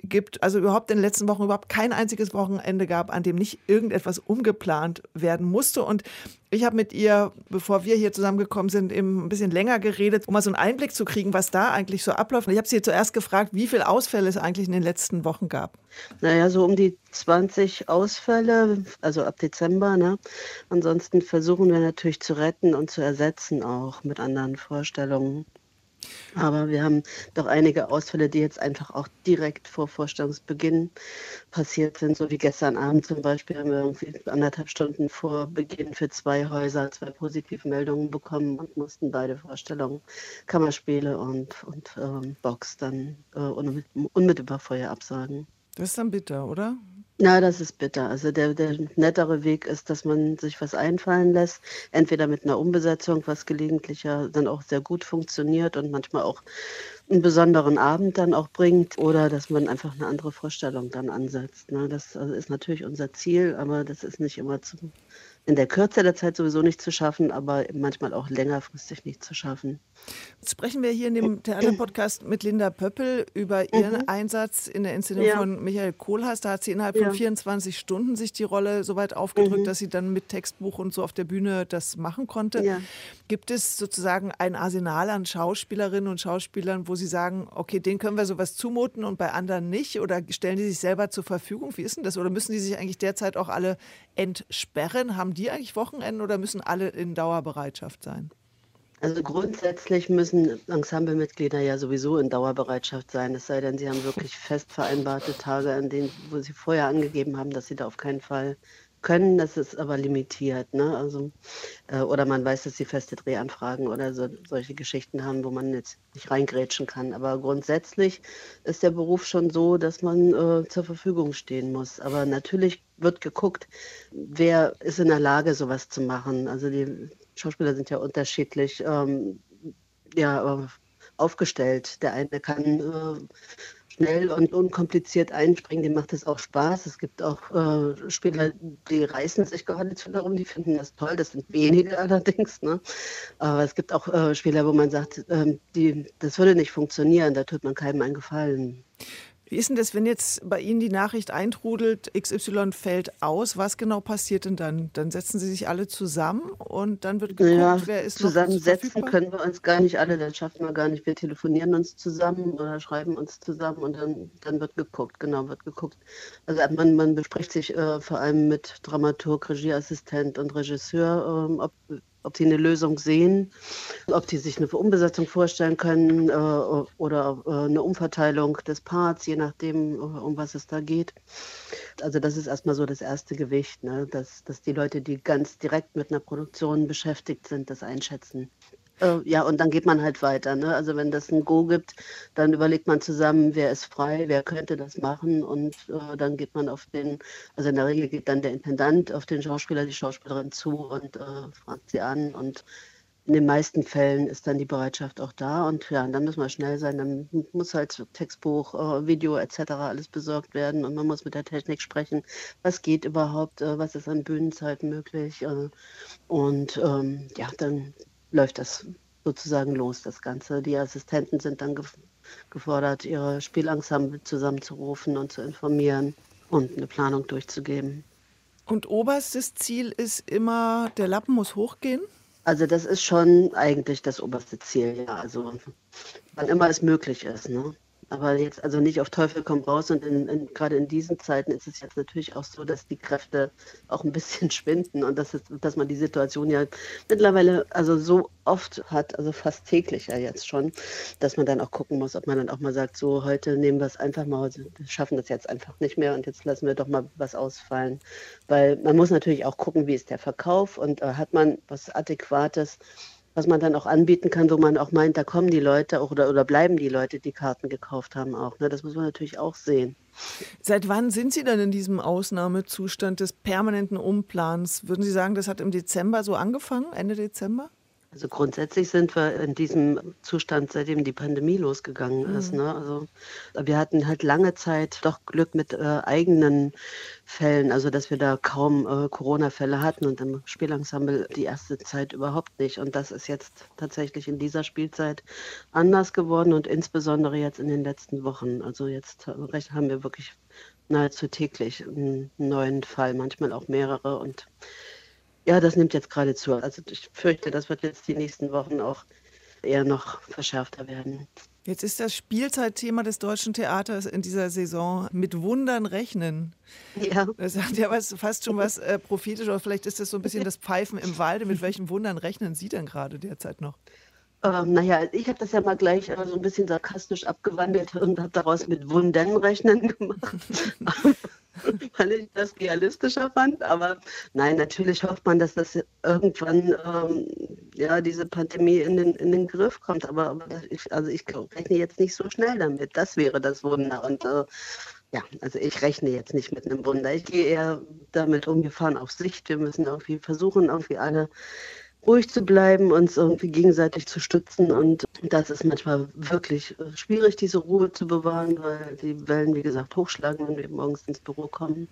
gibt, also überhaupt in den letzten Wochen überhaupt kein einziges Wochenende gab, an dem nicht irgendetwas umgeplant werden musste. Und ich habe mit ihr, bevor wir hier zusammengekommen sind, eben ein bisschen länger geredet, um mal so einen Einblick zu kriegen, was da eigentlich so abläuft. Ich habe sie zuerst gefragt, wie viele Ausfälle es eigentlich in den letzten Wochen gab. Naja, so um die 20 Ausfälle, also ab Dezember. Ne? Ansonsten versuchen wir natürlich zu retten und zu ersetzen auch mit anderen Vorstellungen. Aber wir haben doch einige Ausfälle, die jetzt einfach auch direkt vor Vorstellungsbeginn passiert sind, so wie gestern Abend zum Beispiel haben wir irgendwie anderthalb Stunden vor Beginn für zwei Häuser zwei Positivmeldungen bekommen und mussten beide Vorstellungen, Kammerspiele und, und ähm, Box dann äh, unmittelbar vorher absagen. Das ist dann bitter, oder? Na, das ist bitter. Also der, der nettere Weg ist, dass man sich was einfallen lässt, entweder mit einer Umbesetzung, was gelegentlich ja dann auch sehr gut funktioniert und manchmal auch einen besonderen Abend dann auch bringt, oder dass man einfach eine andere Vorstellung dann ansetzt. Ne? Das also ist natürlich unser Ziel, aber das ist nicht immer zu, in der Kürze der Zeit sowieso nicht zu schaffen, aber manchmal auch längerfristig nicht zu schaffen. Jetzt sprechen wir hier in dem Theaterpodcast mit Linda Pöppel über ihren mhm. Einsatz in der Inszenierung ja. von Michael Kohlhaas. Da hat sie innerhalb ja. von 24 Stunden sich die Rolle so weit aufgedrückt, mhm. dass sie dann mit Textbuch und so auf der Bühne das machen konnte. Ja. Gibt es sozusagen ein Arsenal an Schauspielerinnen und Schauspielern, wo Sie sagen, okay, denen können wir sowas zumuten und bei anderen nicht? Oder stellen die sich selber zur Verfügung? Wie ist denn das? Oder müssen die sich eigentlich derzeit auch alle entsperren? Haben die eigentlich Wochenenden oder müssen alle in Dauerbereitschaft sein? Also grundsätzlich müssen Ensemblemitglieder ja sowieso in Dauerbereitschaft sein, es sei denn, sie haben wirklich fest vereinbarte Tage, an denen, wo sie vorher angegeben haben, dass sie da auf keinen Fall können. Das ist aber limitiert. Ne? Also, äh, oder man weiß, dass sie feste Drehanfragen oder so, solche Geschichten haben, wo man jetzt nicht reingrätschen kann. Aber grundsätzlich ist der Beruf schon so, dass man äh, zur Verfügung stehen muss. Aber natürlich wird geguckt, wer ist in der Lage, sowas zu machen. Also die Schauspieler sind ja unterschiedlich ähm, ja, aufgestellt. Der eine kann äh, schnell und unkompliziert einspringen, dem macht es auch Spaß. Es gibt auch äh, Spieler, die reißen sich geradezu darum, die finden das toll. Das sind wenige allerdings. Ne? Aber es gibt auch äh, Spieler, wo man sagt, äh, die, das würde nicht funktionieren, da tut man keinem einen Gefallen. Wie ist denn das, wenn jetzt bei Ihnen die Nachricht eintrudelt, XY fällt aus? Was genau passiert denn dann? Dann setzen Sie sich alle zusammen und dann wird geguckt, ja, wer ist Zusammensetzen können wir uns gar nicht alle, das schaffen wir gar nicht. Wir telefonieren uns zusammen oder schreiben uns zusammen und dann, dann wird geguckt, genau, wird geguckt. Also man, man bespricht sich äh, vor allem mit Dramaturg, Regieassistent und Regisseur, ähm, ob ob sie eine Lösung sehen, ob sie sich eine Umbesetzung vorstellen können äh, oder äh, eine Umverteilung des Parts, je nachdem, äh, um was es da geht. Also das ist erstmal so das erste Gewicht, ne? dass, dass die Leute, die ganz direkt mit einer Produktion beschäftigt sind, das einschätzen. Äh, ja, und dann geht man halt weiter. Ne? Also wenn das ein Go gibt, dann überlegt man zusammen, wer ist frei, wer könnte das machen und äh, dann geht man auf den, also in der Regel geht dann der Intendant auf den Schauspieler, die Schauspielerin zu und äh, fragt sie an und in den meisten Fällen ist dann die Bereitschaft auch da und ja, dann muss man schnell sein, dann muss halt Textbuch, äh, Video etc. alles besorgt werden und man muss mit der Technik sprechen, was geht überhaupt, äh, was ist an Bühnenzeiten möglich äh, und ähm, ja, dann läuft das sozusagen los, das Ganze. Die Assistenten sind dann gefordert, ihre Spielensemble zusammenzurufen und zu informieren und eine Planung durchzugeben. Und oberstes Ziel ist immer, der Lappen muss hochgehen? Also das ist schon eigentlich das oberste Ziel, ja. Also wann immer es möglich ist. Ne? Aber jetzt also nicht auf Teufel komm raus und in, in, gerade in diesen Zeiten ist es jetzt natürlich auch so, dass die Kräfte auch ein bisschen schwinden und dass, es, dass man die Situation ja mittlerweile also so oft hat, also fast täglich ja jetzt schon, dass man dann auch gucken muss, ob man dann auch mal sagt, so heute nehmen wir es einfach mal, wir schaffen das jetzt einfach nicht mehr und jetzt lassen wir doch mal was ausfallen. Weil man muss natürlich auch gucken, wie ist der Verkauf und äh, hat man was Adäquates was man dann auch anbieten kann, wo man auch meint, da kommen die Leute auch oder, oder bleiben die Leute, die Karten gekauft haben auch. Ne? Das muss man natürlich auch sehen. Seit wann sind Sie denn in diesem Ausnahmezustand des permanenten Umplans? Würden Sie sagen, das hat im Dezember so angefangen, Ende Dezember? Also grundsätzlich sind wir in diesem Zustand, seitdem die Pandemie losgegangen ist. Mhm. Ne? Also wir hatten halt lange Zeit doch Glück mit äh, eigenen Fällen, also dass wir da kaum äh, Corona-Fälle hatten und im Spielensemble die erste Zeit überhaupt nicht. Und das ist jetzt tatsächlich in dieser Spielzeit anders geworden und insbesondere jetzt in den letzten Wochen. Also jetzt haben wir wirklich nahezu täglich einen neuen Fall, manchmal auch mehrere und ja, das nimmt jetzt gerade zu. Also ich fürchte, das wird jetzt die nächsten Wochen auch eher noch verschärfter werden. Jetzt ist das Spielzeitthema des deutschen Theaters in dieser Saison mit Wundern rechnen. Ja. Das hat ja was, fast schon was äh, prophetisch, oder vielleicht ist das so ein bisschen das Pfeifen im Walde. Mit welchen Wundern rechnen Sie denn gerade derzeit noch? Ähm, naja, ich habe das ja mal gleich äh, so ein bisschen sarkastisch abgewandelt und habe daraus mit Wundern rechnen gemacht. weil ich das realistischer fand. Aber nein, natürlich hofft man, dass das irgendwann ähm, ja diese Pandemie in den, in den Griff kommt. Aber, aber ich, also ich rechne jetzt nicht so schnell damit. Das wäre das Wunder. Und äh, ja, also ich rechne jetzt nicht mit einem Wunder. Ich gehe eher damit um, wir fahren auf Sicht. Wir müssen irgendwie versuchen, irgendwie alle ruhig zu bleiben, uns irgendwie gegenseitig zu stützen. Und das ist manchmal wirklich äh, schwierig, diese Ruhe zu bewahren, weil die Wellen, wie gesagt, hochschlagen, wenn wir morgens ins Büro kommen.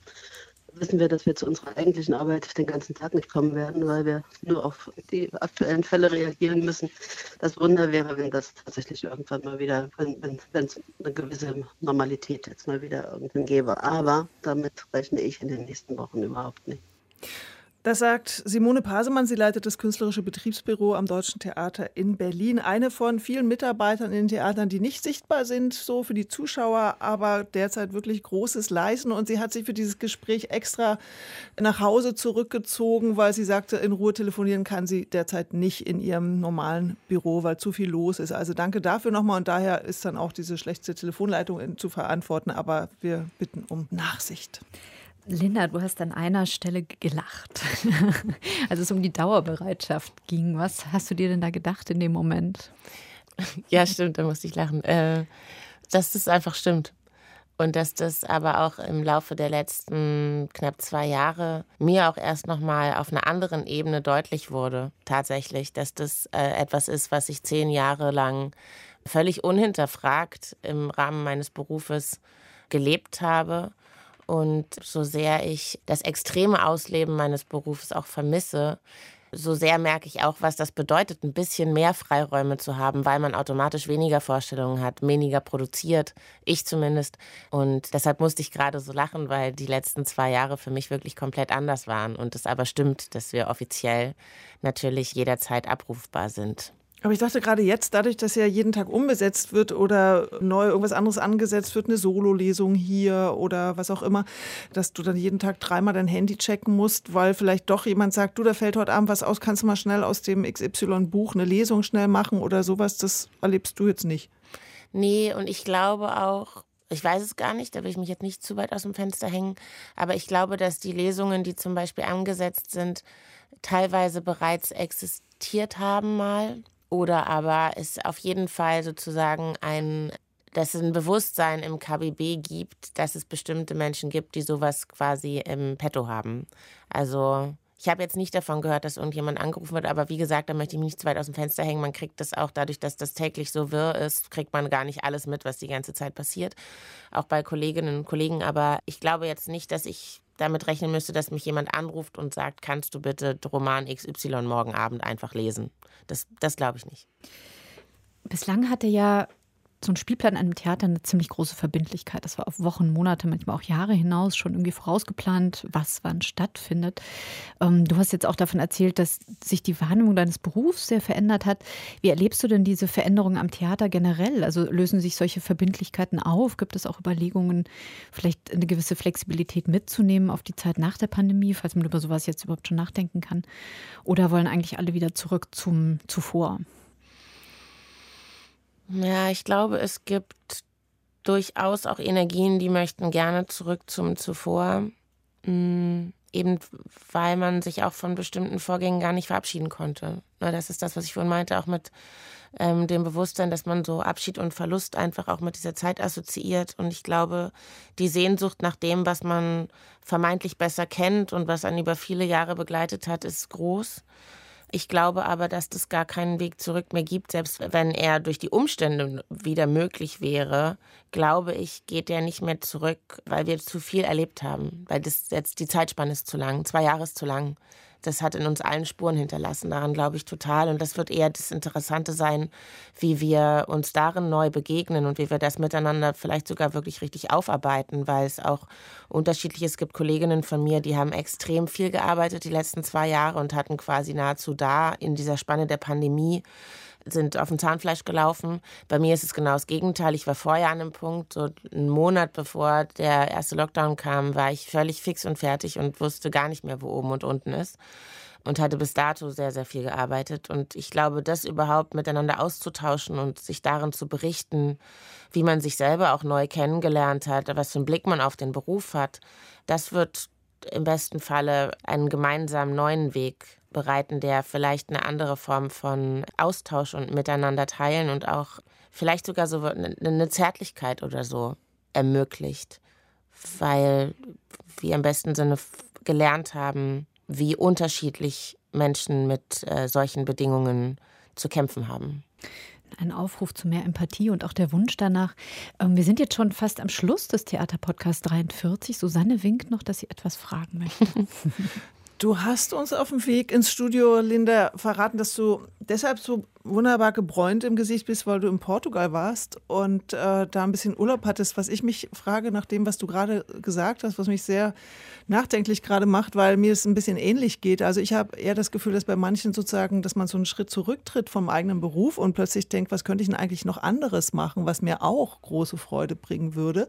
Wissen wir, dass wir zu unserer eigentlichen Arbeit den ganzen Tag nicht kommen werden, weil wir nur auf die aktuellen Fälle reagieren müssen. Das Wunder wäre, wenn das tatsächlich irgendwann mal wieder, wenn es eine gewisse Normalität jetzt mal wieder irgendwann gäbe. Aber damit rechne ich in den nächsten Wochen überhaupt nicht. Das sagt Simone Pasemann. Sie leitet das künstlerische Betriebsbüro am Deutschen Theater in Berlin. Eine von vielen Mitarbeitern in den Theatern, die nicht sichtbar sind, so für die Zuschauer, aber derzeit wirklich Großes leisten. Und sie hat sich für dieses Gespräch extra nach Hause zurückgezogen, weil sie sagte, in Ruhe telefonieren kann sie derzeit nicht in ihrem normalen Büro, weil zu viel los ist. Also danke dafür nochmal. Und daher ist dann auch diese schlechte Telefonleitung zu verantworten. Aber wir bitten um Nachsicht. Linda, du hast an einer Stelle gelacht, als es um die Dauerbereitschaft ging. Was hast du dir denn da gedacht in dem Moment? Ja, stimmt, da musste ich lachen. Äh, dass das einfach stimmt. Und dass das aber auch im Laufe der letzten knapp zwei Jahre mir auch erst nochmal auf einer anderen Ebene deutlich wurde, tatsächlich, dass das äh, etwas ist, was ich zehn Jahre lang völlig unhinterfragt im Rahmen meines Berufes gelebt habe. Und so sehr ich das extreme Ausleben meines Berufs auch vermisse, so sehr merke ich auch, was das bedeutet, ein bisschen mehr Freiräume zu haben, weil man automatisch weniger Vorstellungen hat, weniger produziert, ich zumindest. Und deshalb musste ich gerade so lachen, weil die letzten zwei Jahre für mich wirklich komplett anders waren. Und es aber stimmt, dass wir offiziell natürlich jederzeit abrufbar sind. Aber ich dachte gerade jetzt, dadurch, dass ja jeden Tag umbesetzt wird oder neu irgendwas anderes angesetzt wird, eine Sololesung hier oder was auch immer, dass du dann jeden Tag dreimal dein Handy checken musst, weil vielleicht doch jemand sagt, du, da fällt heute Abend was aus, kannst du mal schnell aus dem XY-Buch eine Lesung schnell machen oder sowas, das erlebst du jetzt nicht. Nee, und ich glaube auch, ich weiß es gar nicht, da will ich mich jetzt nicht zu weit aus dem Fenster hängen, aber ich glaube, dass die Lesungen, die zum Beispiel angesetzt sind, teilweise bereits existiert haben mal oder aber es auf jeden Fall sozusagen ein, dass es ein Bewusstsein im KBB gibt, dass es bestimmte Menschen gibt, die sowas quasi im Petto haben. Also ich habe jetzt nicht davon gehört, dass irgendjemand angerufen wird, aber wie gesagt, da möchte ich mich nicht zu weit aus dem Fenster hängen. Man kriegt das auch dadurch, dass das täglich so wirr ist, kriegt man gar nicht alles mit, was die ganze Zeit passiert. Auch bei Kolleginnen und Kollegen. Aber ich glaube jetzt nicht, dass ich damit rechnen müsste, dass mich jemand anruft und sagt, kannst du bitte Roman XY morgen Abend einfach lesen. Das, das glaube ich nicht. Bislang hatte ja so ein Spielplan an einem Theater eine ziemlich große Verbindlichkeit. Das war auf Wochen, Monate, manchmal auch Jahre hinaus schon irgendwie vorausgeplant, was wann stattfindet. Ähm, du hast jetzt auch davon erzählt, dass sich die Wahrnehmung deines Berufs sehr verändert hat. Wie erlebst du denn diese Veränderungen am Theater generell? Also lösen sich solche Verbindlichkeiten auf? Gibt es auch Überlegungen, vielleicht eine gewisse Flexibilität mitzunehmen auf die Zeit nach der Pandemie, falls man über sowas jetzt überhaupt schon nachdenken kann? Oder wollen eigentlich alle wieder zurück zum zuvor? Ja, ich glaube, es gibt durchaus auch Energien, die möchten gerne zurück zum zuvor. Mhm. Eben weil man sich auch von bestimmten Vorgängen gar nicht verabschieden konnte. Das ist das, was ich vorhin meinte, auch mit ähm, dem Bewusstsein, dass man so Abschied und Verlust einfach auch mit dieser Zeit assoziiert. Und ich glaube, die Sehnsucht nach dem, was man vermeintlich besser kennt und was einen über viele Jahre begleitet hat, ist groß. Ich glaube aber, dass das gar keinen Weg zurück mehr gibt, selbst wenn er durch die Umstände wieder möglich wäre, glaube ich, geht er nicht mehr zurück, weil wir zu viel erlebt haben, weil das jetzt die Zeitspanne ist zu lang, zwei Jahre ist zu lang das hat in uns allen Spuren hinterlassen. Daran glaube ich total. Und das wird eher das Interessante sein, wie wir uns darin neu begegnen und wie wir das miteinander vielleicht sogar wirklich richtig aufarbeiten, weil es auch unterschiedlich ist. Es gibt Kolleginnen von mir, die haben extrem viel gearbeitet die letzten zwei Jahre und hatten quasi nahezu da in dieser Spanne der Pandemie sind auf dem Zahnfleisch gelaufen. Bei mir ist es genau das Gegenteil. Ich war vorher an einem Punkt, so einen Monat bevor der erste Lockdown kam, war ich völlig fix und fertig und wusste gar nicht mehr, wo oben und unten ist. Und hatte bis dato sehr, sehr viel gearbeitet. Und ich glaube, das überhaupt miteinander auszutauschen und sich darin zu berichten, wie man sich selber auch neu kennengelernt hat, was für einen Blick man auf den Beruf hat, das wird im besten Falle einen gemeinsamen neuen Weg bereiten, der vielleicht eine andere Form von Austausch und Miteinander teilen und auch vielleicht sogar so eine Zärtlichkeit oder so ermöglicht, weil wir im besten Sinne gelernt haben, wie unterschiedlich Menschen mit äh, solchen Bedingungen zu kämpfen haben. Ein Aufruf zu mehr Empathie und auch der Wunsch danach. Ähm, wir sind jetzt schon fast am Schluss des Theaterpodcasts 43. Susanne winkt noch, dass sie etwas fragen möchte. Du hast uns auf dem Weg ins Studio, Linda, verraten, dass du deshalb so wunderbar gebräunt im Gesicht bist, weil du in Portugal warst und äh, da ein bisschen Urlaub hattest. Was ich mich frage, nach dem, was du gerade gesagt hast, was mich sehr nachdenklich gerade macht, weil mir es ein bisschen ähnlich geht. Also ich habe eher das Gefühl, dass bei manchen sozusagen, dass man so einen Schritt zurücktritt vom eigenen Beruf und plötzlich denkt, was könnte ich denn eigentlich noch anderes machen, was mir auch große Freude bringen würde.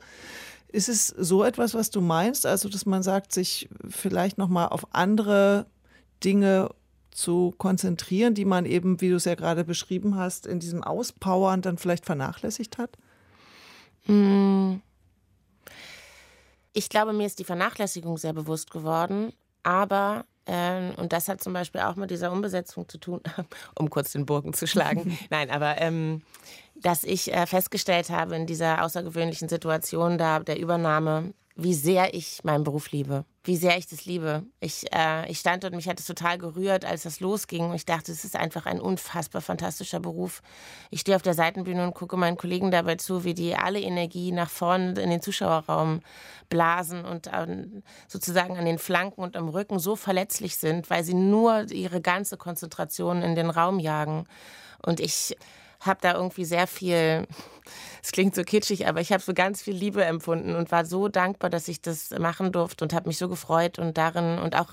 Ist es so etwas, was du meinst? Also, dass man sagt, sich vielleicht nochmal auf andere Dinge zu konzentrieren, die man eben, wie du es ja gerade beschrieben hast, in diesem Auspowern dann vielleicht vernachlässigt hat? Hm. Ich glaube, mir ist die Vernachlässigung sehr bewusst geworden, aber ähm, und das hat zum Beispiel auch mit dieser Umbesetzung zu tun, um kurz den Bogen zu schlagen. Nein, aber ähm, dass ich äh, festgestellt habe in dieser außergewöhnlichen Situation da der Übernahme, wie sehr ich meinen Beruf liebe. wie sehr ich das liebe. Ich, äh, ich stand und mich hat es total gerührt, als das losging. Ich dachte, es ist einfach ein unfassbar fantastischer Beruf. Ich stehe auf der Seitenbühne und gucke meinen Kollegen dabei zu, wie die alle Energie nach vorne in den Zuschauerraum blasen und ähm, sozusagen an den Flanken und am Rücken so verletzlich sind, weil sie nur ihre ganze Konzentration in den Raum jagen. Und ich habe da irgendwie sehr viel, es klingt so kitschig, aber ich habe so ganz viel Liebe empfunden und war so dankbar, dass ich das machen durfte und habe mich so gefreut und darin und auch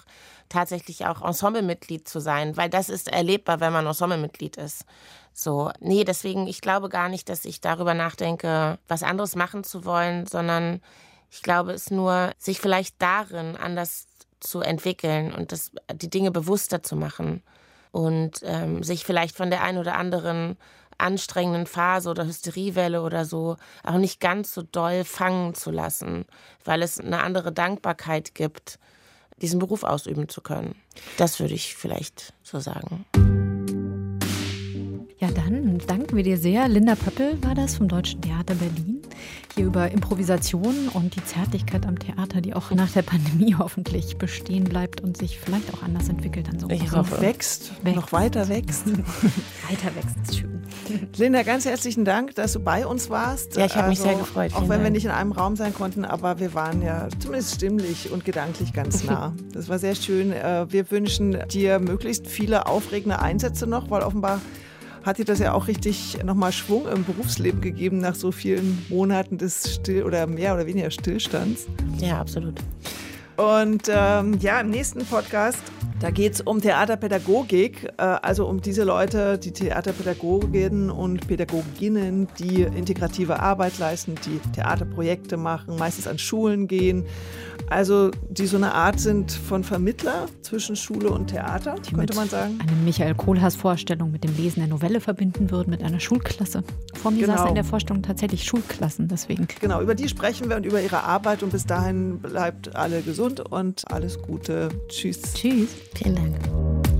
tatsächlich auch Ensemblemitglied zu sein, weil das ist erlebbar, wenn man Ensemblemitglied ist. So, nee, deswegen, ich glaube gar nicht, dass ich darüber nachdenke, was anderes machen zu wollen, sondern ich glaube es nur, sich vielleicht darin anders zu entwickeln und das, die Dinge bewusster zu machen und ähm, sich vielleicht von der einen oder anderen anstrengenden Phase oder Hysteriewelle oder so auch nicht ganz so doll fangen zu lassen, weil es eine andere Dankbarkeit gibt, diesen Beruf ausüben zu können. Das würde ich vielleicht so sagen. Ja, dann danken wir dir sehr. Linda Pöppel war das vom Deutschen Theater Berlin. Hier über Improvisation und die Zärtlichkeit am Theater, die auch nach der Pandemie hoffentlich bestehen bleibt und sich vielleicht auch anders entwickelt. Dann so ich hoffe. Wächst, wächst, noch weiter wächst. weiter wächst, ist schön. Linda, ganz herzlichen Dank, dass du bei uns warst. Ja, ich habe also, mich sehr gefreut. Auch wenn Dank. wir nicht in einem Raum sein konnten, aber wir waren ja zumindest stimmlich und gedanklich ganz nah. Das war sehr schön. Äh, wir wünschen dir möglichst viele aufregende Einsätze noch, weil offenbar hat dir das ja auch richtig nochmal Schwung im Berufsleben gegeben nach so vielen Monaten des Still- oder mehr oder weniger Stillstands. Ja, absolut. Und ähm, ja, im nächsten Podcast, da geht es um Theaterpädagogik, äh, also um diese Leute, die Theaterpädagoginnen und Pädagoginnen, die integrative Arbeit leisten, die Theaterprojekte machen, meistens an Schulen gehen also die so eine Art sind von Vermittler zwischen Schule und Theater, die könnte man sagen. Eine Michael Kohlhaas Vorstellung mit dem Lesen der Novelle verbinden würden mit einer Schulklasse. Vor mir genau. saßen in der Vorstellung tatsächlich Schulklassen, deswegen. Genau, über die sprechen wir und über ihre Arbeit und bis dahin bleibt alle gesund und alles Gute. Tschüss. Tschüss. Vielen Dank.